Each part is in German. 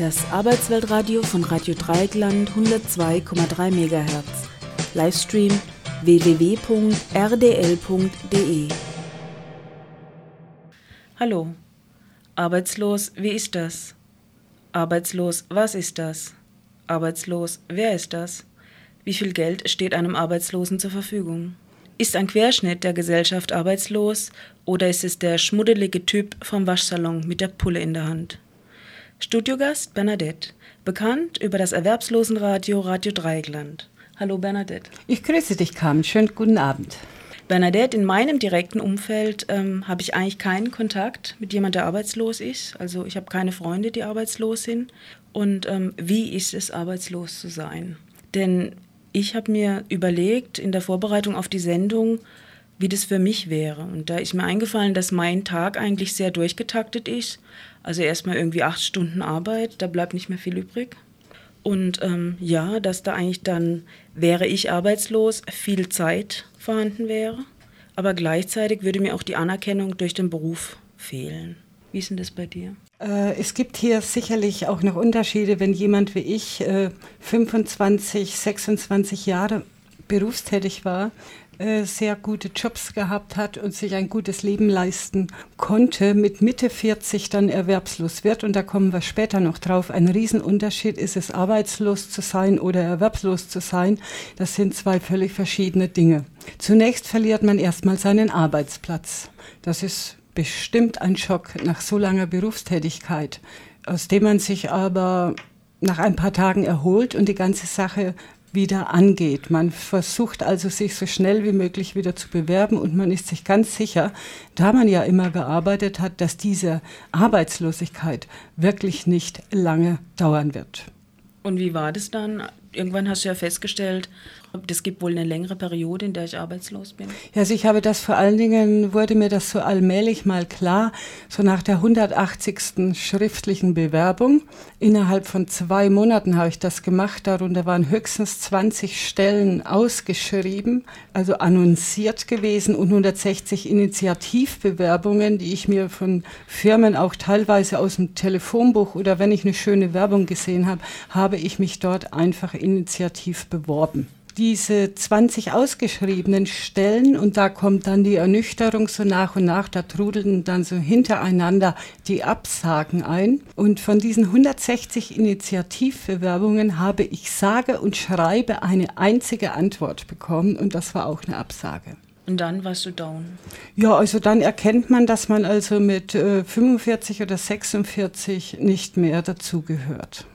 Das Arbeitsweltradio von Radio Dreieckland 102,3 MHz. Livestream www.rdl.de. Hallo. Arbeitslos, wie ist das? Arbeitslos, was ist das? Arbeitslos, wer ist das? Wie viel Geld steht einem Arbeitslosen zur Verfügung? Ist ein Querschnitt der Gesellschaft arbeitslos oder ist es der schmuddelige Typ vom Waschsalon mit der Pulle in der Hand? Studiogast Bernadette, bekannt über das Erwerbslosenradio Radio Dreieckland. Hallo Bernadette. Ich grüße dich, Carmen. Schönen guten Abend. Bernadette, in meinem direkten Umfeld ähm, habe ich eigentlich keinen Kontakt mit jemandem, der arbeitslos ist. Also ich habe keine Freunde, die arbeitslos sind. Und ähm, wie ist es, arbeitslos zu sein? Denn ich habe mir überlegt in der Vorbereitung auf die Sendung, wie das für mich wäre. Und da ist mir eingefallen, dass mein Tag eigentlich sehr durchgetaktet ist. Also erstmal irgendwie acht Stunden Arbeit, da bleibt nicht mehr viel übrig. Und ähm, ja, dass da eigentlich dann, wäre ich arbeitslos, viel Zeit vorhanden wäre. Aber gleichzeitig würde mir auch die Anerkennung durch den Beruf fehlen. Wie ist denn das bei dir? Äh, es gibt hier sicherlich auch noch Unterschiede, wenn jemand wie ich äh, 25, 26 Jahre berufstätig war, äh, sehr gute Jobs gehabt hat und sich ein gutes Leben leisten konnte, mit Mitte 40 dann erwerbslos wird. Und da kommen wir später noch drauf. Ein Riesenunterschied ist es, arbeitslos zu sein oder erwerbslos zu sein. Das sind zwei völlig verschiedene Dinge. Zunächst verliert man erstmal seinen Arbeitsplatz. Das ist bestimmt ein Schock nach so langer Berufstätigkeit, aus dem man sich aber nach ein paar Tagen erholt und die ganze Sache wieder angeht. Man versucht also, sich so schnell wie möglich wieder zu bewerben und man ist sich ganz sicher, da man ja immer gearbeitet hat, dass diese Arbeitslosigkeit wirklich nicht lange dauern wird. Und wie war das dann? Irgendwann hast du ja festgestellt, das gibt wohl eine längere Periode, in der ich arbeitslos bin. Ja, also ich habe das vor allen Dingen, wurde mir das so allmählich mal klar, so nach der 180. schriftlichen Bewerbung. Innerhalb von zwei Monaten habe ich das gemacht. Darunter waren höchstens 20 Stellen ausgeschrieben, also annonciert gewesen und 160 Initiativbewerbungen, die ich mir von Firmen auch teilweise aus dem Telefonbuch oder wenn ich eine schöne Werbung gesehen habe, habe ich mich dort einfach initiativ beworben diese 20 ausgeschriebenen Stellen und da kommt dann die Ernüchterung so nach und nach, da trudelten dann so hintereinander die Absagen ein. Und von diesen 160 Initiativbewerbungen habe ich sage und schreibe eine einzige Antwort bekommen und das war auch eine Absage. Und dann warst du down? Ja, also dann erkennt man, dass man also mit äh, 45 oder 46 nicht mehr dazugehört.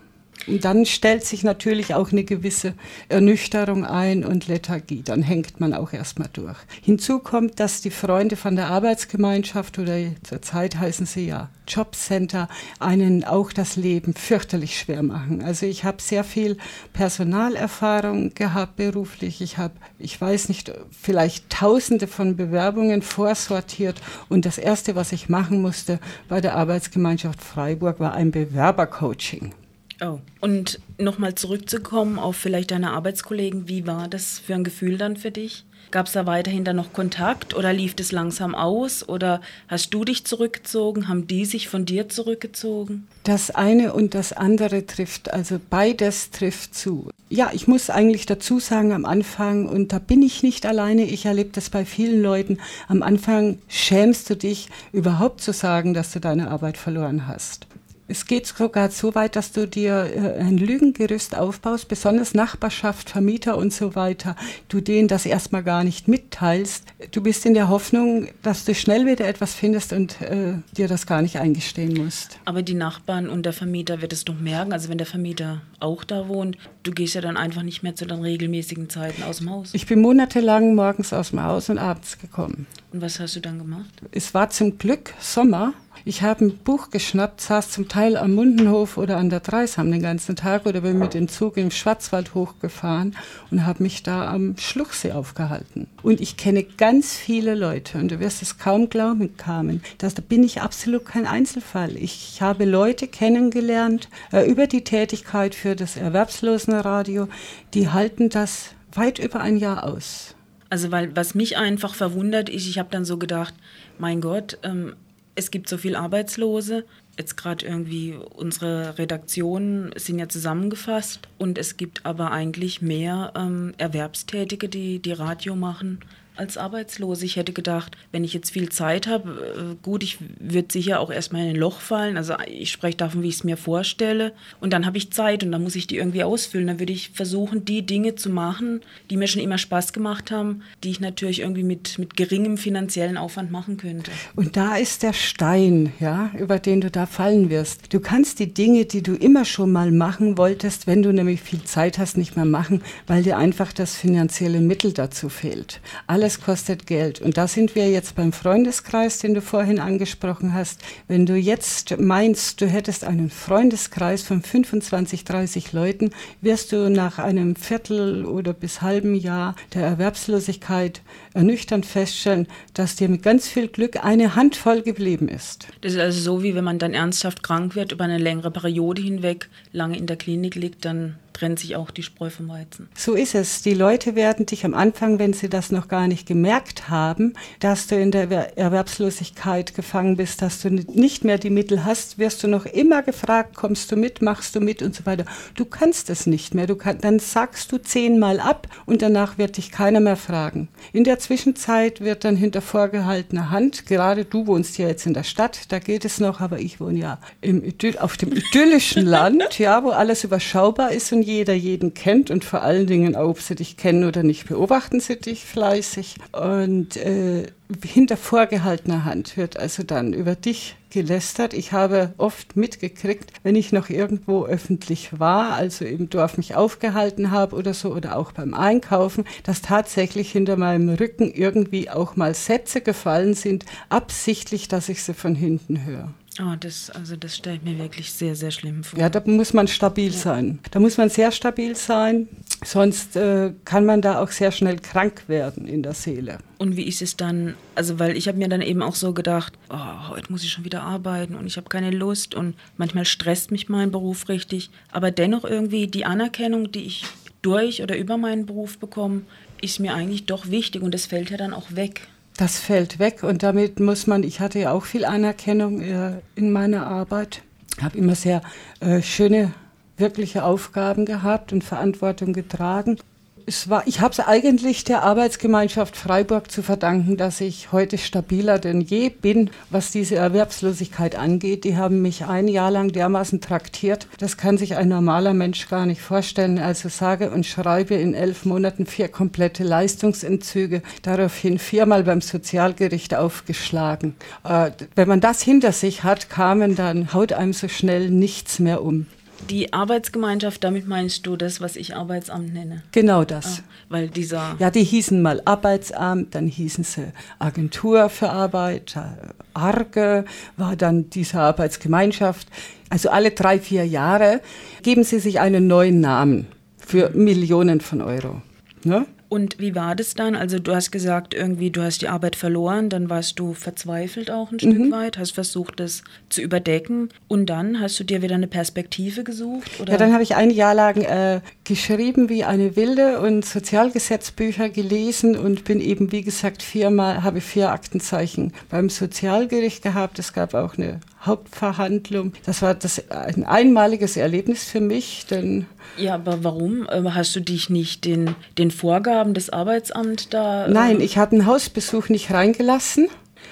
Und dann stellt sich natürlich auch eine gewisse Ernüchterung ein und Lethargie. Dann hängt man auch erstmal durch. Hinzu kommt, dass die Freunde von der Arbeitsgemeinschaft oder zurzeit heißen sie ja Jobcenter einen auch das Leben fürchterlich schwer machen. Also ich habe sehr viel Personalerfahrung gehabt beruflich. Ich habe, ich weiß nicht, vielleicht tausende von Bewerbungen vorsortiert. Und das Erste, was ich machen musste bei der Arbeitsgemeinschaft Freiburg, war ein Bewerbercoaching. Oh. Und nochmal zurückzukommen auf vielleicht deine Arbeitskollegen, wie war das für ein Gefühl dann für dich? Gab es da weiterhin dann noch Kontakt oder lief das langsam aus oder hast du dich zurückgezogen? Haben die sich von dir zurückgezogen? Das eine und das andere trifft, also beides trifft zu. Ja, ich muss eigentlich dazu sagen, am Anfang, und da bin ich nicht alleine, ich erlebe das bei vielen Leuten, am Anfang schämst du dich überhaupt zu sagen, dass du deine Arbeit verloren hast. Es geht sogar so weit, dass du dir äh, ein Lügengerüst aufbaust, besonders Nachbarschaft, Vermieter und so weiter, du denen das erstmal gar nicht mitteilst. Du bist in der Hoffnung, dass du schnell wieder etwas findest und äh, dir das gar nicht eingestehen musst. Aber die Nachbarn und der Vermieter wird es doch merken, also wenn der Vermieter auch da wohnt, du gehst ja dann einfach nicht mehr zu den regelmäßigen Zeiten aus dem Haus. Ich bin monatelang morgens aus dem Haus und abends gekommen. Und was hast du dann gemacht? Es war zum Glück Sommer ich habe ein Buch geschnappt, saß zum Teil am Mundenhof oder an der Dreisham den ganzen Tag oder bin mit dem Zug im Schwarzwald hochgefahren und habe mich da am Schluchsee aufgehalten. Und ich kenne ganz viele Leute und du wirst es kaum glauben, Carmen, da bin ich absolut kein Einzelfall. Ich habe Leute kennengelernt äh, über die Tätigkeit für das Erwerbslosenradio, die halten das weit über ein Jahr aus. Also weil was mich einfach verwundert ist, ich habe dann so gedacht, mein Gott, ähm, es gibt so viele Arbeitslose. jetzt gerade irgendwie unsere Redaktionen sind ja zusammengefasst und es gibt aber eigentlich mehr ähm, Erwerbstätige, die, die Radio machen als Arbeitslose. Ich hätte gedacht, wenn ich jetzt viel Zeit habe, äh, gut, ich würde sicher auch erstmal in ein Loch fallen. Also ich spreche davon, wie ich es mir vorstelle. Und dann habe ich Zeit und dann muss ich die irgendwie ausfüllen. Dann würde ich versuchen, die Dinge zu machen, die mir schon immer Spaß gemacht haben, die ich natürlich irgendwie mit, mit geringem finanziellen Aufwand machen könnte. Und da ist der Stein, ja, über den du da fallen wirst. Du kannst die Dinge, die du immer schon mal machen wolltest, wenn du nämlich viel Zeit hast, nicht mehr machen, weil dir einfach das finanzielle Mittel dazu fehlt. Alle alles kostet Geld. Und da sind wir jetzt beim Freundeskreis, den du vorhin angesprochen hast. Wenn du jetzt meinst, du hättest einen Freundeskreis von 25, 30 Leuten, wirst du nach einem Viertel oder bis halben Jahr der Erwerbslosigkeit ernüchternd feststellen, dass dir mit ganz viel Glück eine Handvoll geblieben ist. Das ist also so, wie wenn man dann ernsthaft krank wird, über eine längere Periode hinweg lange in der Klinik liegt, dann trennt sich auch die Spreu vom Weizen. So ist es. Die Leute werden dich am Anfang, wenn sie das noch gar nicht gemerkt haben, dass du in der Erwerbslosigkeit gefangen bist, dass du nicht mehr die Mittel hast, wirst du noch immer gefragt, kommst du mit, machst du mit und so weiter. Du kannst es nicht mehr. Du kann, dann sagst du zehnmal ab und danach wird dich keiner mehr fragen. In der Zwischenzeit wird dann hinter vorgehaltener Hand, gerade du wohnst ja jetzt in der Stadt, da geht es noch, aber ich wohne ja im Idyll, auf dem idyllischen Land, ja, wo alles überschaubar ist und jeder jeden kennt und vor allen Dingen, ob sie dich kennen oder nicht, beobachten sie dich fleißig. Und äh, hinter vorgehaltener Hand wird also dann über dich gelästert. Ich habe oft mitgekriegt, wenn ich noch irgendwo öffentlich war, also im Dorf mich aufgehalten habe oder so oder auch beim Einkaufen, dass tatsächlich hinter meinem Rücken irgendwie auch mal Sätze gefallen sind, absichtlich, dass ich sie von hinten höre. Oh, das, also das stellt mir wirklich sehr, sehr schlimm vor. Ja, da muss man stabil ja. sein. Da muss man sehr stabil sein, sonst äh, kann man da auch sehr schnell krank werden in der Seele. Und wie ist es dann, also weil ich habe mir dann eben auch so gedacht, oh, heute muss ich schon wieder arbeiten und ich habe keine Lust und manchmal stresst mich mein Beruf richtig, aber dennoch irgendwie die Anerkennung, die ich durch oder über meinen Beruf bekomme, ist mir eigentlich doch wichtig und das fällt ja dann auch weg. Das fällt weg und damit muss man, ich hatte ja auch viel Anerkennung äh, in meiner Arbeit, habe immer sehr äh, schöne, wirkliche Aufgaben gehabt und Verantwortung getragen es war, ich habe es eigentlich der Arbeitsgemeinschaft Freiburg zu verdanken, dass ich heute stabiler denn je bin, was diese Erwerbslosigkeit angeht. Die haben mich ein Jahr lang dermaßen traktiert. Das kann sich ein normaler Mensch gar nicht vorstellen. Also sage und schreibe in elf Monaten vier komplette Leistungsentzüge, daraufhin viermal beim Sozialgericht aufgeschlagen. Äh, wenn man das hinter sich hat, kamen dann, haut einem so schnell nichts mehr um. Die Arbeitsgemeinschaft, damit meinst du das, was ich Arbeitsamt nenne? Genau das. Ah, weil dieser. Ja, die hießen mal Arbeitsamt, dann hießen sie Agentur für Arbeit, ARGE war dann diese Arbeitsgemeinschaft. Also alle drei, vier Jahre geben sie sich einen neuen Namen für Millionen von Euro. Ne? Und wie war das dann? Also du hast gesagt, irgendwie du hast die Arbeit verloren, dann warst du verzweifelt auch ein Stück mhm. weit, hast versucht, das zu überdecken und dann hast du dir wieder eine Perspektive gesucht? Oder? Ja, dann habe ich ein Jahr lang äh, geschrieben wie eine Wilde und Sozialgesetzbücher gelesen und bin eben, wie gesagt, viermal, habe vier Aktenzeichen beim Sozialgericht gehabt. Es gab auch eine Hauptverhandlung. Das war das, ein einmaliges Erlebnis für mich, denn ja, aber warum? Äh, hast du dich nicht den, den Vorgaben des Arbeitsamts da. Äh Nein, ich habe einen Hausbesuch nicht reingelassen.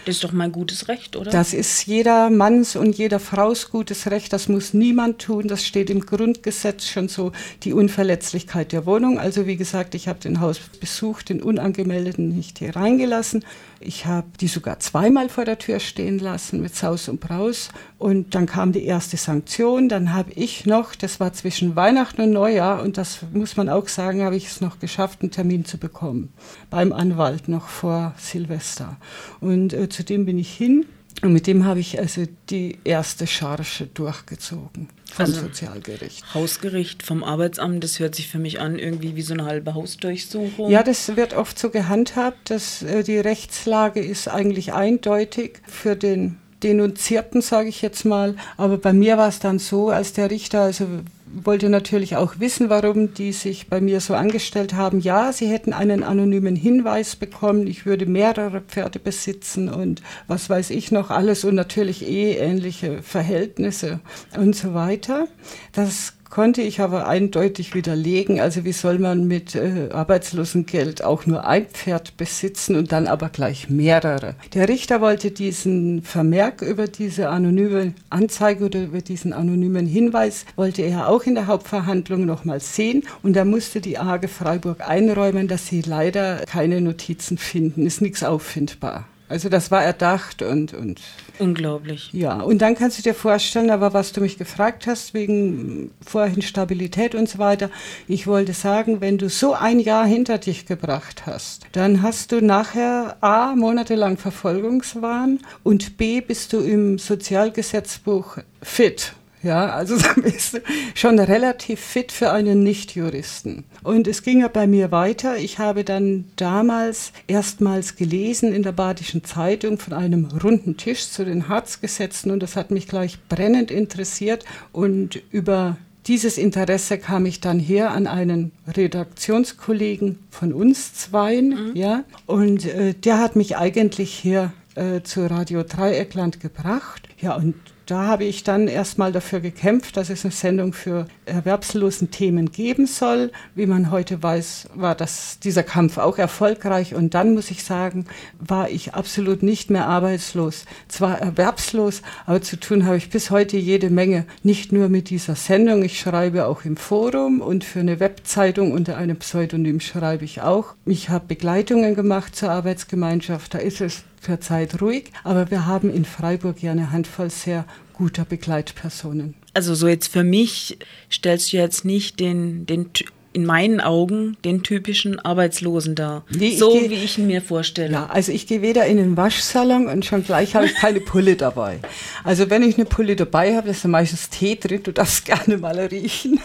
Das ist doch mein gutes Recht, oder? Das ist jeder Manns und jeder Fraus gutes Recht. Das muss niemand tun. Das steht im Grundgesetz schon so, die Unverletzlichkeit der Wohnung. Also wie gesagt, ich habe den Hausbesuch, den Unangemeldeten nicht hier reingelassen. Ich habe die sogar zweimal vor der Tür stehen lassen mit Saus und Braus. Und dann kam die erste Sanktion. Dann habe ich noch, das war zwischen Weihnachten und Neujahr, und das muss man auch sagen, habe ich es noch geschafft, einen Termin zu bekommen. Beim Anwalt noch vor Silvester. Und äh, zu dem bin ich hin. Und mit dem habe ich also die erste Charge durchgezogen vom also Sozialgericht. Hausgericht vom Arbeitsamt, das hört sich für mich an irgendwie wie so eine halbe Hausdurchsuchung. Ja, das wird oft so gehandhabt, dass äh, die Rechtslage ist eigentlich eindeutig für den Denunzierten, sage ich jetzt mal. Aber bei mir war es dann so, als der Richter also wollte natürlich auch wissen, warum die sich bei mir so angestellt haben. Ja, sie hätten einen anonymen Hinweis bekommen, ich würde mehrere Pferde besitzen und was weiß ich noch alles und natürlich eh ähnliche Verhältnisse und so weiter. Das konnte ich aber eindeutig widerlegen. Also wie soll man mit äh, Arbeitslosengeld auch nur ein Pferd besitzen und dann aber gleich mehrere? Der Richter wollte diesen Vermerk über diese anonyme Anzeige oder über diesen anonymen Hinweis, wollte er auch in der Hauptverhandlung nochmal sehen und da musste die AG Freiburg einräumen, dass sie leider keine Notizen finden. Ist nichts auffindbar. Also das war erdacht und, und unglaublich. Ja, und dann kannst du dir vorstellen, aber was du mich gefragt hast wegen vorhin Stabilität und so weiter, ich wollte sagen, wenn du so ein Jahr hinter dich gebracht hast, dann hast du nachher A monatelang Verfolgungswahn und B bist du im Sozialgesetzbuch fit. Ja, also bist du schon relativ fit für einen Nichtjuristen. Und es ging ja bei mir weiter. Ich habe dann damals erstmals gelesen in der Badischen Zeitung von einem runden Tisch zu den Harzgesetzen und das hat mich gleich brennend interessiert und über dieses Interesse kam ich dann her an einen Redaktionskollegen von uns zweien, mhm. ja, und äh, der hat mich eigentlich hier äh, zu Radio Dreieckland gebracht. Ja, und da habe ich dann erstmal dafür gekämpft, dass es eine Sendung für erwerbslosen Themen geben soll. Wie man heute weiß, war das, dieser Kampf auch erfolgreich. Und dann muss ich sagen, war ich absolut nicht mehr arbeitslos. Zwar erwerbslos, aber zu tun habe ich bis heute jede Menge. Nicht nur mit dieser Sendung. Ich schreibe auch im Forum und für eine Webzeitung unter einem Pseudonym schreibe ich auch. Ich habe Begleitungen gemacht zur Arbeitsgemeinschaft. Da ist es zurzeit ruhig, aber wir haben in Freiburg ja eine Handvoll sehr guter Begleitpersonen. Also so jetzt für mich stellst du jetzt nicht den, den in meinen Augen den typischen Arbeitslosen dar. Nee, so geh, wie ich ihn mir vorstelle. Ja, also ich gehe weder in den Waschsalon und schon gleich habe ich keine Pulle dabei. Also wenn ich eine Pulle dabei habe, ist da meistens Tee drin, du darfst gerne mal riechen.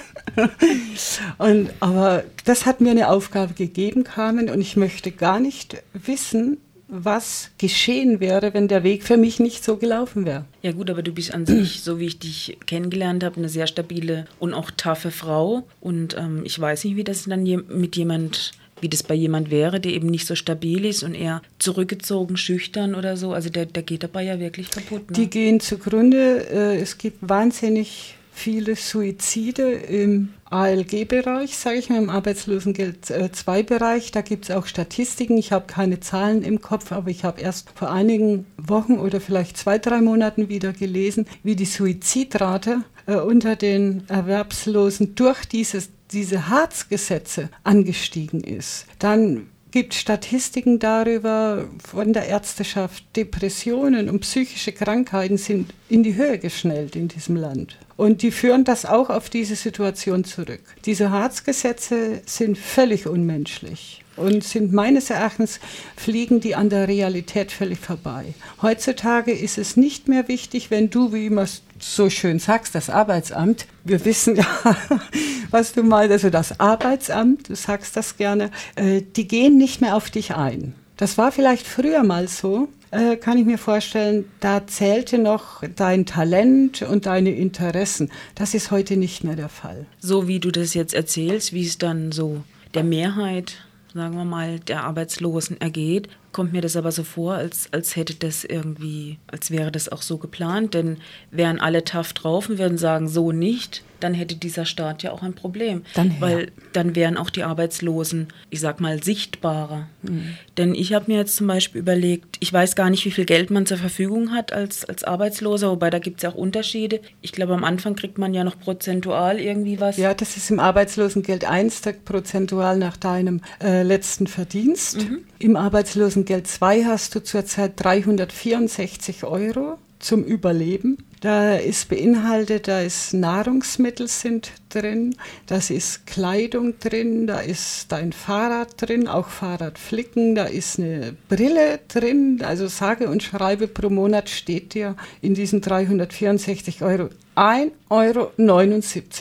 und, aber das hat mir eine Aufgabe gegeben, Carmen, und ich möchte gar nicht wissen, was geschehen wäre, wenn der Weg für mich nicht so gelaufen wäre. Ja gut, aber du bist an sich, so wie ich dich kennengelernt habe, eine sehr stabile und auch taffe Frau. Und ähm, ich weiß nicht, wie das dann je mit jemand wie das bei jemand wäre, der eben nicht so stabil ist und eher zurückgezogen, schüchtern oder so. Also der, der geht dabei ja wirklich kaputt. Ne? Die gehen zugrunde. Äh, es gibt wahnsinnig viele Suizide im ALG-Bereich, sage ich mal, im Arbeitslosengeld-2-Bereich. Da gibt es auch Statistiken. Ich habe keine Zahlen im Kopf, aber ich habe erst vor einigen Wochen oder vielleicht zwei, drei Monaten wieder gelesen, wie die Suizidrate äh, unter den Erwerbslosen durch dieses, diese Harzgesetze angestiegen ist. Dann gibt Statistiken darüber von der Ärzteschaft, Depressionen und psychische Krankheiten sind in die Höhe geschnellt in diesem Land. Und die führen das auch auf diese Situation zurück. Diese Harzgesetze sind völlig unmenschlich und sind meines Erachtens fliegen die an der Realität völlig vorbei. Heutzutage ist es nicht mehr wichtig, wenn du, wie immer so schön sagst, das Arbeitsamt, wir wissen ja, was du meinst, also das Arbeitsamt, du sagst das gerne, äh, die gehen nicht mehr auf dich ein. Das war vielleicht früher mal so, äh, kann ich mir vorstellen, da zählte noch dein Talent und deine Interessen. Das ist heute nicht mehr der Fall. So wie du das jetzt erzählst, wie es dann so der Mehrheit sagen wir mal, der Arbeitslosen ergeht, kommt mir das aber so vor, als, als hätte das irgendwie, als wäre das auch so geplant. Denn wären alle tough drauf und würden sagen, so nicht, dann hätte dieser Staat ja auch ein Problem. Dann, weil dann wären auch die Arbeitslosen, ich sag mal, sichtbarer. Mhm. Denn ich habe mir jetzt zum Beispiel überlegt, ich weiß gar nicht, wie viel Geld man zur Verfügung hat als, als Arbeitsloser, wobei da gibt es ja auch Unterschiede. Ich glaube, am Anfang kriegt man ja noch prozentual irgendwie was. Ja, das ist im Arbeitslosengeld 1 prozentual nach deinem äh, letzten Verdienst. Mhm. Im Arbeitslosengeld 2 hast du zurzeit 364 Euro zum Überleben. Da ist beinhaltet, da ist Nahrungsmittel sind drin, das ist Kleidung drin, da ist dein Fahrrad drin, auch Fahrradflicken, da ist eine Brille drin. Also sage und schreibe pro Monat steht dir in diesen 364 Euro 1,79 Euro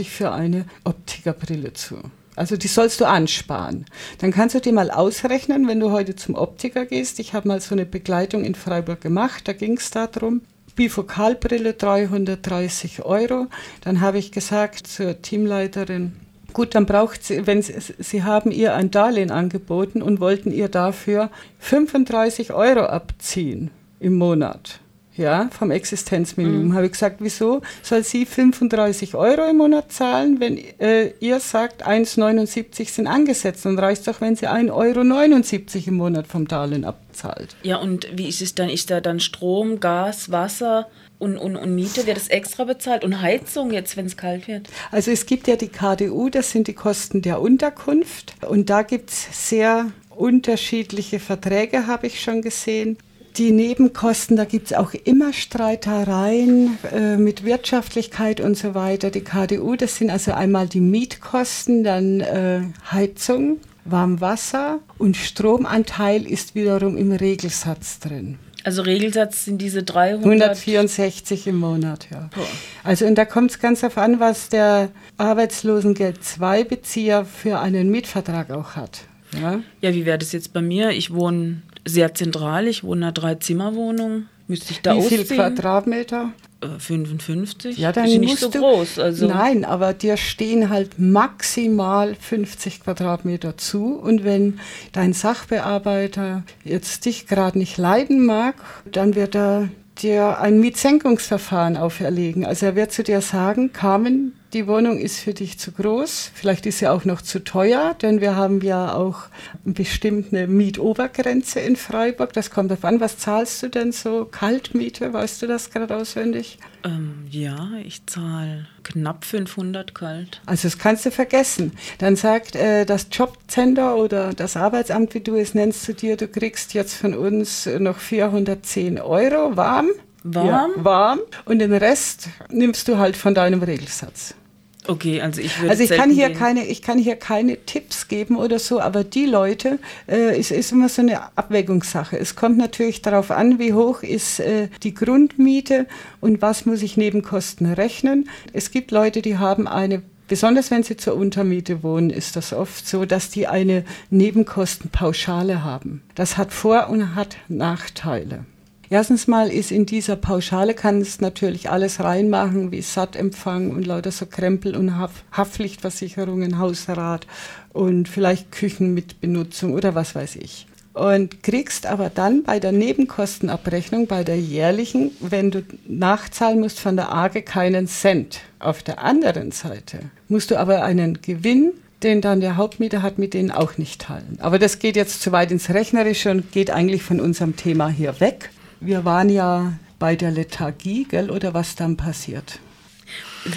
für eine Optikerbrille zu. Also die sollst du ansparen. Dann kannst du dir mal ausrechnen, wenn du heute zum Optiker gehst. Ich habe mal so eine Begleitung in Freiburg gemacht, da ging es darum, Bifokalbrille 330 Euro. Dann habe ich gesagt zur Teamleiterin, gut, dann braucht sie, wenn sie, sie haben ihr ein Darlehen angeboten und wollten ihr dafür 35 Euro abziehen im Monat ja, vom Existenzminimum. Mhm. Habe ich gesagt, wieso soll sie 35 Euro im Monat zahlen, wenn äh, ihr sagt, 1,79 sind angesetzt und reicht doch, wenn sie 1,79 Euro im Monat vom Darlehen abzahlt. Ja, und wie ist es dann? Ist da dann Strom, Gas, Wasser? Und, und, und Miete wird es extra bezahlt und Heizung jetzt, wenn es kalt wird? Also es gibt ja die KDU, das sind die Kosten der Unterkunft und da gibt es sehr unterschiedliche Verträge, habe ich schon gesehen. Die Nebenkosten, da gibt es auch immer Streitereien äh, mit Wirtschaftlichkeit und so weiter. Die KDU, das sind also einmal die Mietkosten, dann äh, Heizung, Warmwasser und Stromanteil ist wiederum im Regelsatz drin. Also Regelsatz sind diese 300? 164 im Monat, ja. Oh. Also und da kommt es ganz auf an, was der Arbeitslosengeld II-Bezieher für einen Mietvertrag auch hat. Ja, ja wie wäre das jetzt bei mir? Ich wohne sehr zentral. Ich wohne in einer Dreizimmerwohnung. Müsste ich da Wie viel Quadratmeter? 55. Äh, ja, dann ist nicht so groß. Also. Nein, aber dir stehen halt maximal 50 Quadratmeter zu. Und wenn dein Sachbearbeiter jetzt dich gerade nicht leiden mag, dann wird er dir ein Mietsenkungsverfahren auferlegen. Also er wird zu dir sagen, Carmen, die Wohnung ist für dich zu groß, vielleicht ist sie auch noch zu teuer, denn wir haben ja auch bestimmt eine Mietobergrenze in Freiburg. Das kommt darauf an, was zahlst du denn so? Kaltmiete, weißt du das gerade auswendig? Ähm, ja, ich zahle knapp 500 kalt. Also das kannst du vergessen. Dann sagt äh, das Jobcenter oder das Arbeitsamt, wie du es nennst, zu dir, du kriegst jetzt von uns noch 410 Euro warm. Warm? Ja, warm. Und den Rest nimmst du halt von deinem Regelsatz. Okay, also ich würde Also ich kann hier keine, ich kann hier keine Tipps geben oder so, aber die Leute, äh, es ist immer so eine Abwägungssache. Es kommt natürlich darauf an, wie hoch ist äh, die Grundmiete und was muss ich Nebenkosten rechnen. Es gibt Leute, die haben eine Besonders wenn sie zur Untermiete wohnen, ist das oft so, dass die eine Nebenkostenpauschale haben. Das hat Vor- und hat Nachteile. Erstens mal ist in dieser Pauschale kann es natürlich alles reinmachen, wie Sattempfang und lauter so Krempel und Haft Haftpflichtversicherungen, Hausrat und vielleicht Küchen mit Benutzung oder was weiß ich. Und kriegst aber dann bei der Nebenkostenabrechnung, bei der jährlichen, wenn du nachzahlen musst von der AGE, keinen Cent. Auf der anderen Seite musst du aber einen Gewinn den dann der Hauptmieter hat, mit denen auch nicht teilen. Aber das geht jetzt zu weit ins Rechnerische und geht eigentlich von unserem Thema hier weg. Wir waren ja bei der Lethargie, gell, oder was dann passiert?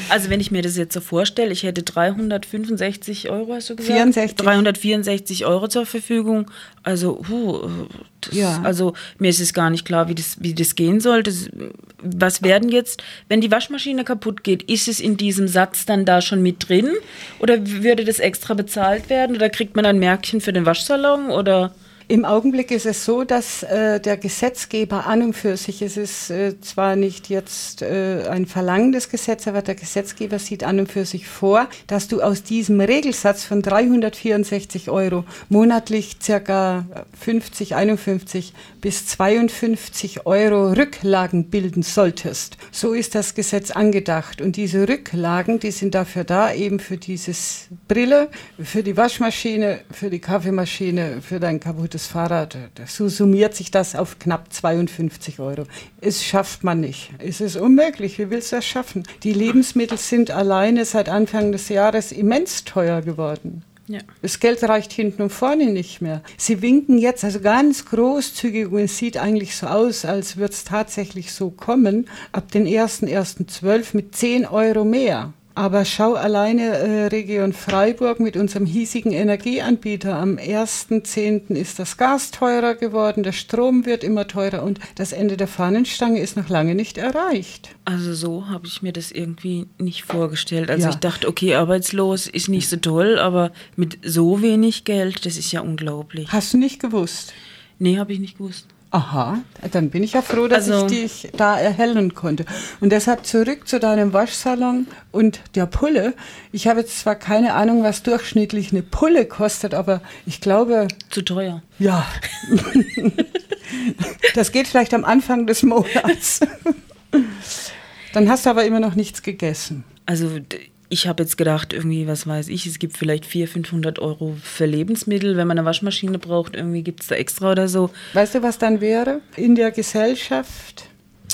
Also wenn ich mir das jetzt so vorstelle, ich hätte 365 Euro, hast du gesagt? 64. 364 Euro zur Verfügung. Also, huh, das, ja. also mir ist es gar nicht klar, wie das, wie das gehen soll. Das, was werden jetzt, wenn die Waschmaschine kaputt geht, ist es in diesem Satz dann da schon mit drin? Oder würde das extra bezahlt werden? Oder kriegt man ein Märkchen für den Waschsalon? Oder im Augenblick ist es so, dass äh, der Gesetzgeber an und für sich, es ist äh, zwar nicht jetzt äh, ein Verlangen des Gesetzes, aber der Gesetzgeber sieht an und für sich vor, dass du aus diesem Regelsatz von 364 Euro monatlich circa 50, 51 bis 52 Euro Rücklagen bilden solltest. So ist das Gesetz angedacht. Und diese Rücklagen, die sind dafür da, eben für dieses Brille, für die Waschmaschine, für die Kaffeemaschine, für dein kaputtes das Fahrrad, so summiert sich das auf knapp 52 Euro. Es schafft man nicht. Es ist unmöglich. Wie willst du das schaffen? Die Lebensmittel sind alleine seit Anfang des Jahres immens teuer geworden. Ja. Das Geld reicht hinten und vorne nicht mehr. Sie winken jetzt also ganz großzügig und es sieht eigentlich so aus, als würde es tatsächlich so kommen, ab den 1.1.12 mit 10 Euro mehr. Aber schau alleine äh, Region Freiburg mit unserem hiesigen Energieanbieter. Am 1.10. ist das Gas teurer geworden, der Strom wird immer teurer und das Ende der Fahnenstange ist noch lange nicht erreicht. Also so habe ich mir das irgendwie nicht vorgestellt. Also ja. ich dachte, okay, arbeitslos ist nicht so toll, aber mit so wenig Geld, das ist ja unglaublich. Hast du nicht gewusst? Nee, habe ich nicht gewusst. Aha, dann bin ich ja froh, dass also, ich dich da erhellen konnte. Und deshalb zurück zu deinem Waschsalon und der Pulle. Ich habe jetzt zwar keine Ahnung, was durchschnittlich eine Pulle kostet, aber ich glaube. Zu teuer. Ja. das geht vielleicht am Anfang des Monats. Dann hast du aber immer noch nichts gegessen. Also ich habe jetzt gedacht, irgendwie, was weiß ich, es gibt vielleicht 400, 500 Euro für Lebensmittel. Wenn man eine Waschmaschine braucht, irgendwie gibt es da extra oder so. Weißt du, was dann wäre? In der Gesellschaft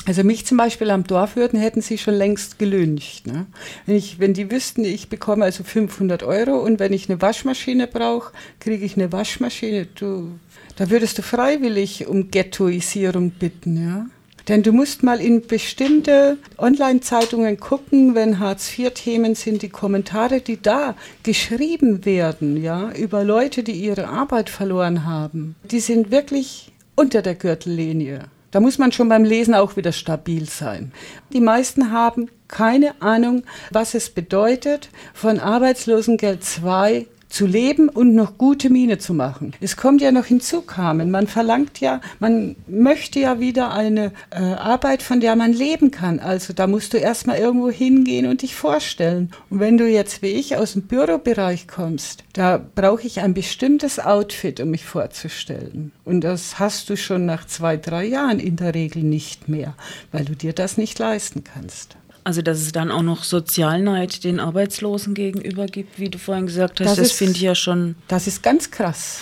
also mich zum Beispiel am Dorf würden, hätten sie schon längst gelüncht. Ne? Wenn, ich, wenn die wüssten, ich bekomme also 500 Euro und wenn ich eine Waschmaschine brauche, kriege ich eine Waschmaschine. Du, da würdest du freiwillig um Ghettoisierung bitten, ja? Denn du musst mal in bestimmte Online-Zeitungen gucken, wenn Hartz-IV-Themen sind, die Kommentare, die da geschrieben werden, ja, über Leute, die ihre Arbeit verloren haben, die sind wirklich unter der Gürtellinie. Da muss man schon beim Lesen auch wieder stabil sein. Die meisten haben keine Ahnung, was es bedeutet, von Arbeitslosengeld 2 zu leben und noch gute Miene zu machen. Es kommt ja noch hinzu, Carmen, man verlangt ja, man möchte ja wieder eine äh, Arbeit, von der man leben kann. Also da musst du erstmal irgendwo hingehen und dich vorstellen. Und wenn du jetzt wie ich aus dem Bürobereich kommst, da brauche ich ein bestimmtes Outfit, um mich vorzustellen. Und das hast du schon nach zwei, drei Jahren in der Regel nicht mehr, weil du dir das nicht leisten kannst. Also, dass es dann auch noch Sozialneid den Arbeitslosen gegenüber gibt, wie du vorhin gesagt hast, das, das finde ich ja schon. Das ist ganz krass.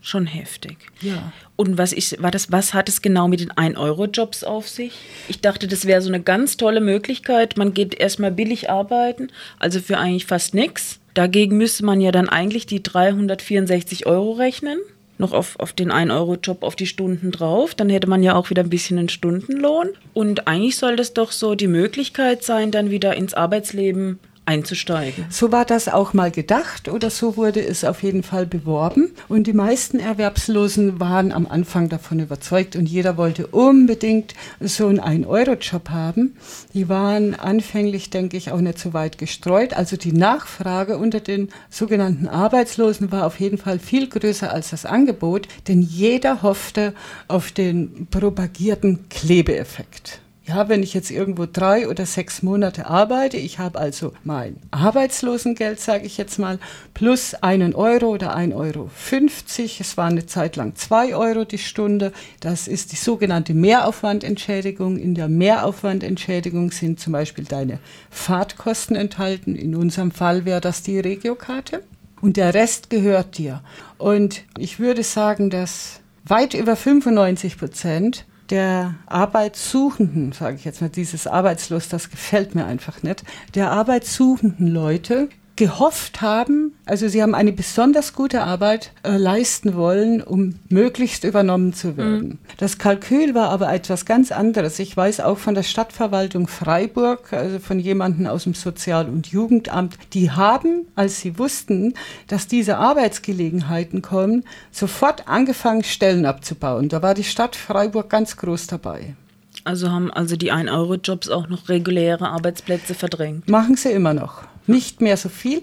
Schon heftig. Ja. Und was, ich, war das, was hat es genau mit den 1-Euro-Jobs auf sich? Ich dachte, das wäre so eine ganz tolle Möglichkeit. Man geht erstmal billig arbeiten, also für eigentlich fast nichts. Dagegen müsste man ja dann eigentlich die 364 Euro rechnen noch auf, auf den 1-Euro-Job auf die Stunden drauf. Dann hätte man ja auch wieder ein bisschen einen Stundenlohn. Und eigentlich soll das doch so die Möglichkeit sein, dann wieder ins Arbeitsleben einzusteigen. So war das auch mal gedacht oder so wurde es auf jeden Fall beworben. Und die meisten Erwerbslosen waren am Anfang davon überzeugt und jeder wollte unbedingt so einen 1-Euro-Job haben. Die waren anfänglich, denke ich, auch nicht so weit gestreut. Also die Nachfrage unter den sogenannten Arbeitslosen war auf jeden Fall viel größer als das Angebot, denn jeder hoffte auf den propagierten Klebeeffekt. Ja, wenn ich jetzt irgendwo drei oder sechs Monate arbeite, ich habe also mein Arbeitslosengeld, sage ich jetzt mal, plus einen Euro oder ein Euro 50. Es war eine Zeit lang zwei Euro die Stunde. Das ist die sogenannte Mehraufwandentschädigung. In der Mehraufwandentschädigung sind zum Beispiel deine Fahrtkosten enthalten. In unserem Fall wäre das die Regiokarte. Und der Rest gehört dir. Und ich würde sagen, dass weit über 95 Prozent der Arbeitssuchenden, sage ich jetzt mal, dieses Arbeitslos, das gefällt mir einfach nicht, der Arbeitssuchenden Leute gehofft haben, also sie haben eine besonders gute Arbeit äh, leisten wollen, um möglichst übernommen zu werden. Mhm. Das Kalkül war aber etwas ganz anderes. Ich weiß auch von der Stadtverwaltung Freiburg, also von jemandem aus dem Sozial- und Jugendamt, die haben, als sie wussten, dass diese Arbeitsgelegenheiten kommen, sofort angefangen, Stellen abzubauen. Da war die Stadt Freiburg ganz groß dabei. Also haben also die 1-Euro-Jobs auch noch reguläre Arbeitsplätze verdrängt? Machen sie immer noch nicht mehr so viel.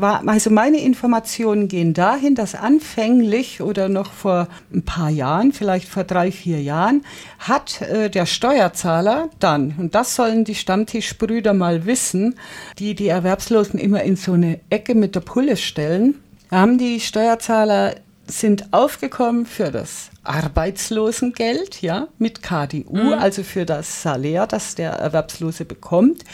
Also meine Informationen gehen dahin, dass anfänglich oder noch vor ein paar Jahren, vielleicht vor drei, vier Jahren, hat äh, der Steuerzahler dann, und das sollen die Stammtischbrüder mal wissen, die die Erwerbslosen immer in so eine Ecke mit der Pulle stellen, haben die Steuerzahler sind aufgekommen für das Arbeitslosengeld, ja, mit KDU, mhm. also für das Salär, das der Erwerbslose bekommt,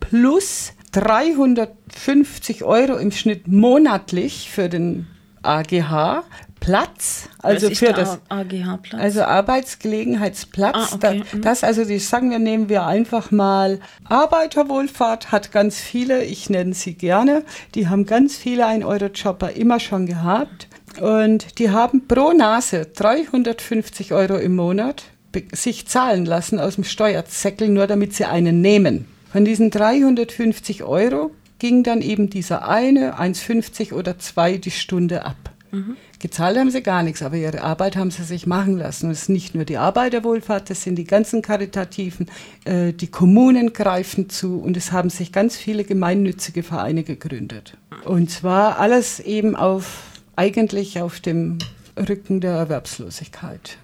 plus 350 Euro im Schnitt monatlich für den AGH Platz, also für das AGH-Platz? Also Arbeitsgelegenheitsplatz. Ah, okay. Mhm. das, also die sagen wir, nehmen wir einfach mal Arbeiterwohlfahrt hat ganz viele, ich nenne sie gerne, die haben ganz viele ein Euro Jobber immer schon gehabt und die haben pro Nase 350 Euro im Monat sich zahlen lassen aus dem Steuerzettel, nur damit sie einen nehmen. Von diesen 350 Euro ging dann eben dieser eine 1,50 oder zwei die Stunde ab. Mhm. Gezahlt haben sie gar nichts, aber ihre Arbeit haben sie sich machen lassen. Und es ist nicht nur die Arbeiterwohlfahrt, das sind die ganzen Karitativen, äh, die Kommunen greifen zu und es haben sich ganz viele gemeinnützige Vereine gegründet. Und zwar alles eben auf, eigentlich auf dem Rücken der Erwerbslosigkeit.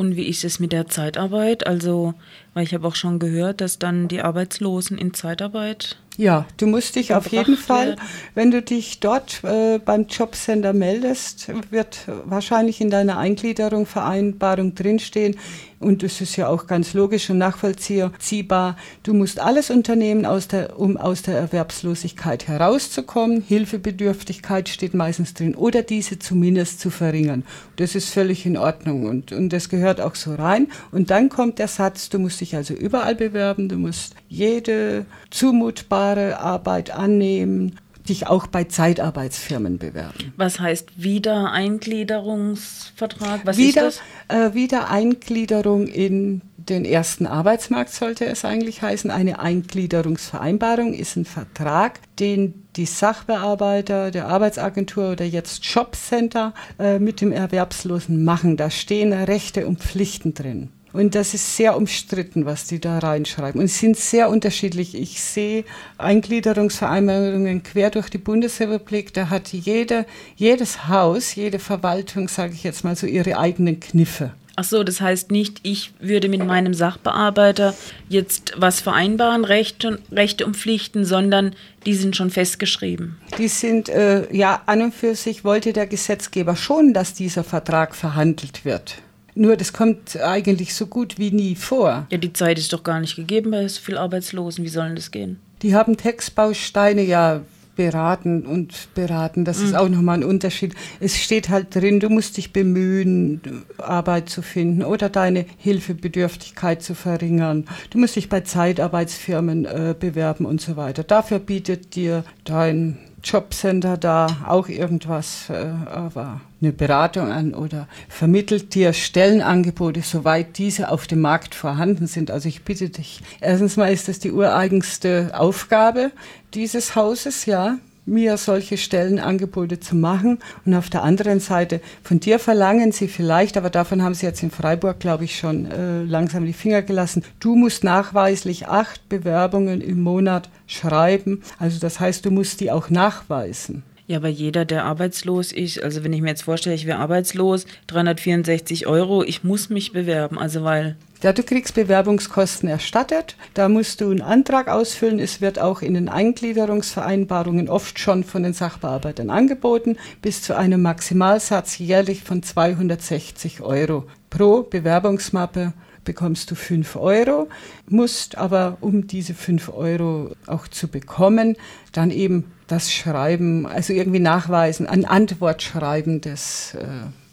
Und wie ist es mit der Zeitarbeit? Also, weil ich habe auch schon gehört, dass dann die Arbeitslosen in Zeitarbeit Ja, du musst dich auf jeden Fall, werden. wenn du dich dort äh, beim Jobcenter meldest, wird wahrscheinlich in deiner Eingliederung Vereinbarung drinstehen, und es ist ja auch ganz logisch und nachvollziehbar. Du musst alles unternehmen, aus der, um aus der Erwerbslosigkeit herauszukommen. Hilfebedürftigkeit steht meistens drin oder diese zumindest zu verringern. Das ist völlig in Ordnung und, und das gehört auch so rein. Und dann kommt der Satz, du musst dich also überall bewerben, du musst jede zumutbare Arbeit annehmen dich auch bei Zeitarbeitsfirmen bewerben. Was heißt Wiedereingliederungsvertrag? Was Wieder, ist das? Äh, Wiedereingliederung in den ersten Arbeitsmarkt sollte es eigentlich heißen. Eine Eingliederungsvereinbarung ist ein Vertrag, den die Sachbearbeiter der Arbeitsagentur oder jetzt Jobcenter äh, mit dem Erwerbslosen machen. Da stehen Rechte und Pflichten drin. Und das ist sehr umstritten, was die da reinschreiben. Und sie sind sehr unterschiedlich. Ich sehe Eingliederungsvereinbarungen quer durch die Bundesrepublik. Da hat jede, jedes Haus, jede Verwaltung, sage ich jetzt mal so, ihre eigenen Kniffe. Ach so, das heißt nicht, ich würde mit meinem Sachbearbeiter jetzt was vereinbaren, Rechte, Rechte und Pflichten, sondern die sind schon festgeschrieben. Die sind, äh, ja, an und für sich wollte der Gesetzgeber schon, dass dieser Vertrag verhandelt wird. Nur das kommt eigentlich so gut wie nie vor. Ja, die Zeit ist doch gar nicht gegeben bei so vielen Arbeitslosen. Wie sollen das gehen? Die haben Textbausteine ja beraten und beraten. Das mhm. ist auch nochmal ein Unterschied. Es steht halt drin, du musst dich bemühen, Arbeit zu finden oder deine Hilfebedürftigkeit zu verringern. Du musst dich bei Zeitarbeitsfirmen äh, bewerben und so weiter. Dafür bietet dir dein Jobcenter da auch irgendwas, äh, aber eine Beratung an oder vermittelt dir Stellenangebote, soweit diese auf dem Markt vorhanden sind. Also ich bitte dich, erstens mal ist das die ureigenste Aufgabe dieses Hauses, ja, mir solche Stellenangebote zu machen. Und auf der anderen Seite, von dir verlangen sie vielleicht, aber davon haben sie jetzt in Freiburg, glaube ich, schon äh, langsam die Finger gelassen, du musst nachweislich acht Bewerbungen im Monat schreiben. Also das heißt, du musst die auch nachweisen. Ja, aber jeder, der arbeitslos ist, also wenn ich mir jetzt vorstelle, ich wäre arbeitslos, 364 Euro, ich muss mich bewerben, also weil ja, du kriegst Bewerbungskosten erstattet. Da musst du einen Antrag ausfüllen. Es wird auch in den Eingliederungsvereinbarungen oft schon von den Sachbearbeitern angeboten, bis zu einem Maximalsatz jährlich von 260 Euro pro Bewerbungsmappe bekommst du 5 Euro, musst aber, um diese 5 Euro auch zu bekommen, dann eben das Schreiben, also irgendwie nachweisen, ein Antwortschreiben des, äh,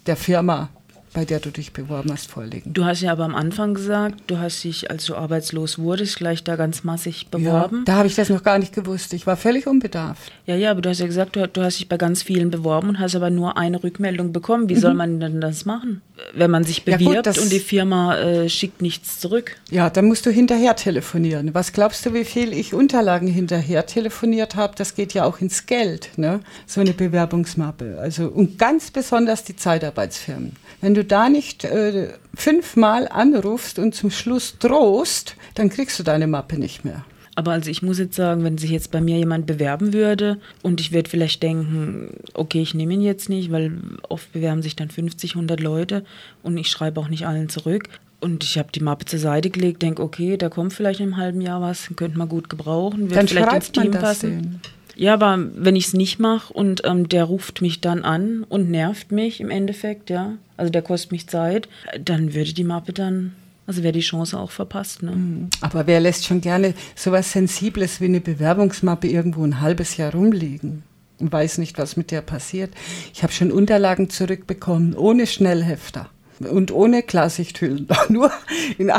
der Firma bei der du dich beworben hast, vorlegen. Du hast ja aber am Anfang gesagt, du hast dich, als du arbeitslos wurdest, gleich da ganz massig beworben. Ja, da habe ich das noch gar nicht gewusst. Ich war völlig unbedarft. Ja, ja, aber du hast ja gesagt, du, du hast dich bei ganz vielen beworben und hast aber nur eine Rückmeldung bekommen. Wie mhm. soll man denn das machen, wenn man sich bewirbt ja, gut, und die Firma äh, schickt nichts zurück? Ja, dann musst du hinterher telefonieren. Was glaubst du, wie viel ich Unterlagen hinterher telefoniert habe? Das geht ja auch ins Geld, ne? so eine Bewerbungsmappe. Also, und ganz besonders die Zeitarbeitsfirmen. Wenn du da nicht äh, fünfmal anrufst und zum Schluss drohst, dann kriegst du deine Mappe nicht mehr. Aber also ich muss jetzt sagen, wenn sich jetzt bei mir jemand bewerben würde und ich würde vielleicht denken, okay, ich nehme ihn jetzt nicht, weil oft bewerben sich dann 50, 100 Leute und ich schreibe auch nicht allen zurück. Und ich habe die Mappe zur Seite gelegt, denke, okay, da kommt vielleicht in einem halben Jahr was, könnte man gut gebrauchen, wird dann vielleicht ins Team passen. Denn. Ja, aber wenn ich es nicht mache und ähm, der ruft mich dann an und nervt mich im Endeffekt, ja, also der kostet mich Zeit, dann würde die Mappe dann, also wäre die Chance auch verpasst. Ne? Mhm. Aber wer lässt schon gerne sowas Sensibles wie eine Bewerbungsmappe irgendwo ein halbes Jahr rumliegen? und weiß nicht, was mit der passiert. Ich habe schon Unterlagen zurückbekommen, ohne Schnellhefter und ohne Klarsichthüllen. Nur in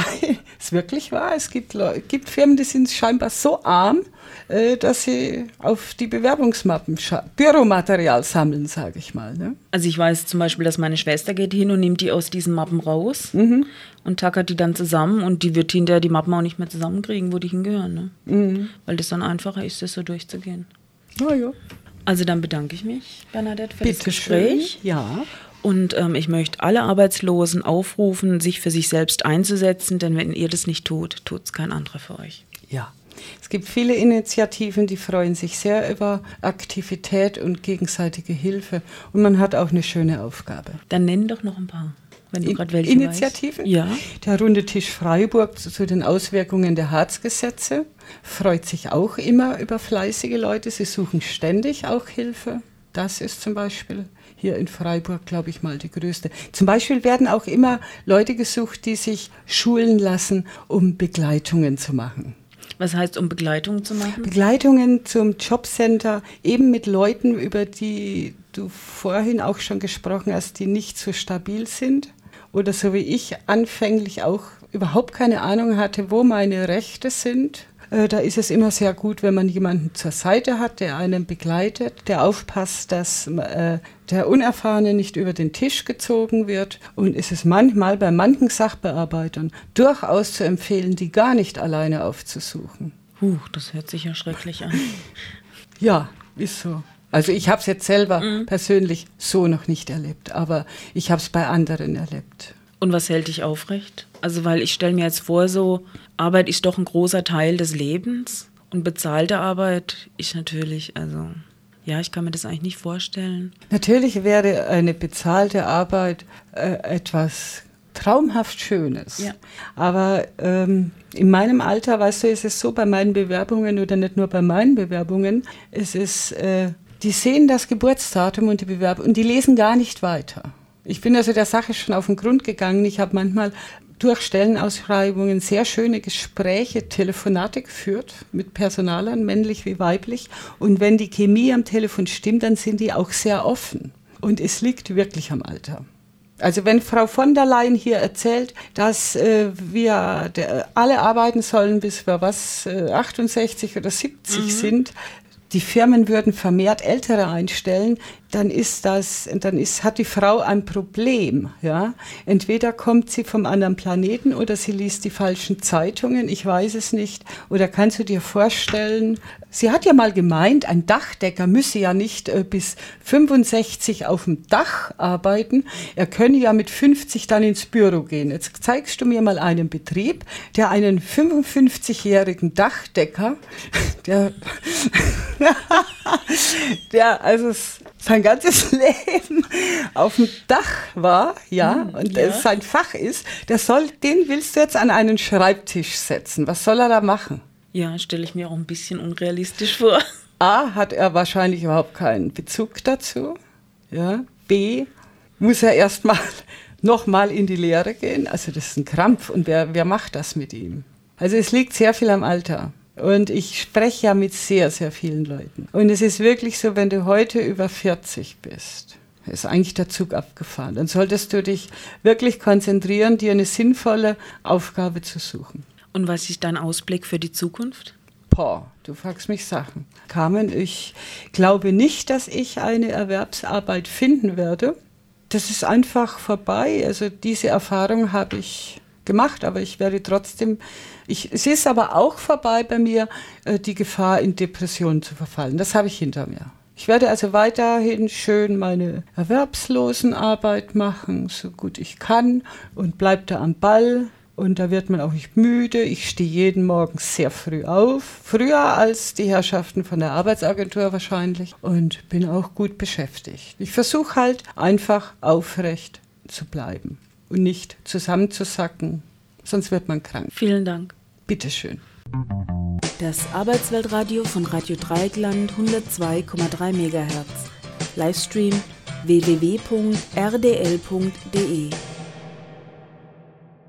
ist wirklich wahr. Es gibt, gibt Firmen, die sind scheinbar so arm, äh, dass sie auf die Bewerbungsmappen Büromaterial sammeln, sage ich mal. Ne? Also ich weiß zum Beispiel, dass meine Schwester geht hin und nimmt die aus diesen Mappen raus mhm. und tackert die dann zusammen und die wird hinterher die Mappen auch nicht mehr zusammenkriegen, wo die hingehören. Ne? Mhm. Weil das dann einfacher ist, das so durchzugehen. Na ja. Also dann bedanke ich mich, Bernadette, für Bitte das Gespräch. Schön. Ja. Und ähm, ich möchte alle Arbeitslosen aufrufen, sich für sich selbst einzusetzen, denn wenn ihr das nicht tut, tut es kein anderer für euch. Ja. Es gibt viele Initiativen, die freuen sich sehr über Aktivität und gegenseitige Hilfe. Und man hat auch eine schöne Aufgabe. Dann nenn doch noch ein paar. wenn du gerade welche Initiativen. Weißt. Ja. Der Runde Tisch Freiburg zu, zu den Auswirkungen der Harzgesetze freut sich auch immer über fleißige Leute. Sie suchen ständig auch Hilfe. Das ist zum Beispiel hier in Freiburg, glaube ich mal, die größte. Zum Beispiel werden auch immer Leute gesucht, die sich schulen lassen, um Begleitungen zu machen. Was heißt, um Begleitungen zu machen? Begleitungen zum Jobcenter, eben mit Leuten, über die du vorhin auch schon gesprochen hast, die nicht so stabil sind oder so wie ich anfänglich auch überhaupt keine Ahnung hatte, wo meine Rechte sind da ist es immer sehr gut, wenn man jemanden zur Seite hat, der einen begleitet, der aufpasst, dass äh, der Unerfahrene nicht über den Tisch gezogen wird. Und ist es manchmal bei manchen Sachbearbeitern durchaus zu empfehlen, die gar nicht alleine aufzusuchen. Huh, das hört sich ja schrecklich an. ja, ist so. Also ich habe es jetzt selber mhm. persönlich so noch nicht erlebt, aber ich habe es bei anderen erlebt. Und was hält dich aufrecht? Also, weil ich stelle mir jetzt vor, so Arbeit ist doch ein großer Teil des Lebens und bezahlte Arbeit ist natürlich, also ja, ich kann mir das eigentlich nicht vorstellen. Natürlich wäre eine bezahlte Arbeit äh, etwas traumhaft Schönes. Ja. Aber ähm, in meinem Alter, weißt du, ist es so bei meinen Bewerbungen oder nicht nur bei meinen Bewerbungen, es ist, äh, die sehen das Geburtsdatum und die Bewerbung und die lesen gar nicht weiter. Ich bin also der Sache schon auf den Grund gegangen. Ich habe manchmal durch Stellenausschreibungen sehr schöne Gespräche, Telefonate geführt mit Personalern, männlich wie weiblich. Und wenn die Chemie am Telefon stimmt, dann sind die auch sehr offen. Und es liegt wirklich am Alter. Also wenn Frau von der Leyen hier erzählt, dass äh, wir der, alle arbeiten sollen, bis wir was äh, 68 oder 70 mhm. sind, die Firmen würden vermehrt Ältere einstellen, dann ist das, dann ist, hat die Frau ein Problem. Ja? Entweder kommt sie vom anderen Planeten oder sie liest die falschen Zeitungen, ich weiß es nicht. Oder kannst du dir vorstellen, sie hat ja mal gemeint, ein Dachdecker müsse ja nicht äh, bis 65 auf dem Dach arbeiten, er könne ja mit 50 dann ins Büro gehen. Jetzt zeigst du mir mal einen Betrieb, der einen 55-jährigen Dachdecker, der, der also sein ganzes Leben auf dem Dach war, ja, hm, und ja. sein Fach ist, der soll, den willst du jetzt an einen Schreibtisch setzen. Was soll er da machen? Ja, stelle ich mir auch ein bisschen unrealistisch vor. A, hat er wahrscheinlich überhaupt keinen Bezug dazu. Ja. B, muss er erstmal nochmal in die Lehre gehen. Also das ist ein Krampf und wer, wer macht das mit ihm? Also es liegt sehr viel am Alter. Und ich spreche ja mit sehr, sehr vielen Leuten. Und es ist wirklich so, wenn du heute über 40 bist, ist eigentlich der Zug abgefahren. Dann solltest du dich wirklich konzentrieren, dir eine sinnvolle Aufgabe zu suchen. Und was ist dein Ausblick für die Zukunft? Boah, du fragst mich Sachen. Carmen, ich glaube nicht, dass ich eine Erwerbsarbeit finden werde. Das ist einfach vorbei. Also diese Erfahrung habe ich gemacht, aber ich werde trotzdem, ich, es ist aber auch vorbei bei mir, äh, die Gefahr, in Depressionen zu verfallen. Das habe ich hinter mir. Ich werde also weiterhin schön meine Erwerbslosenarbeit machen, so gut ich kann und bleibe da am Ball. Und da wird man auch nicht müde. Ich stehe jeden Morgen sehr früh auf. Früher als die Herrschaften von der Arbeitsagentur wahrscheinlich. Und bin auch gut beschäftigt. Ich versuche halt einfach aufrecht zu bleiben und nicht zusammenzusacken, sonst wird man krank. Vielen Dank. Bitteschön. Das Arbeitsweltradio von Radio Dreieckland 102,3 MHz. Livestream www.rdl.de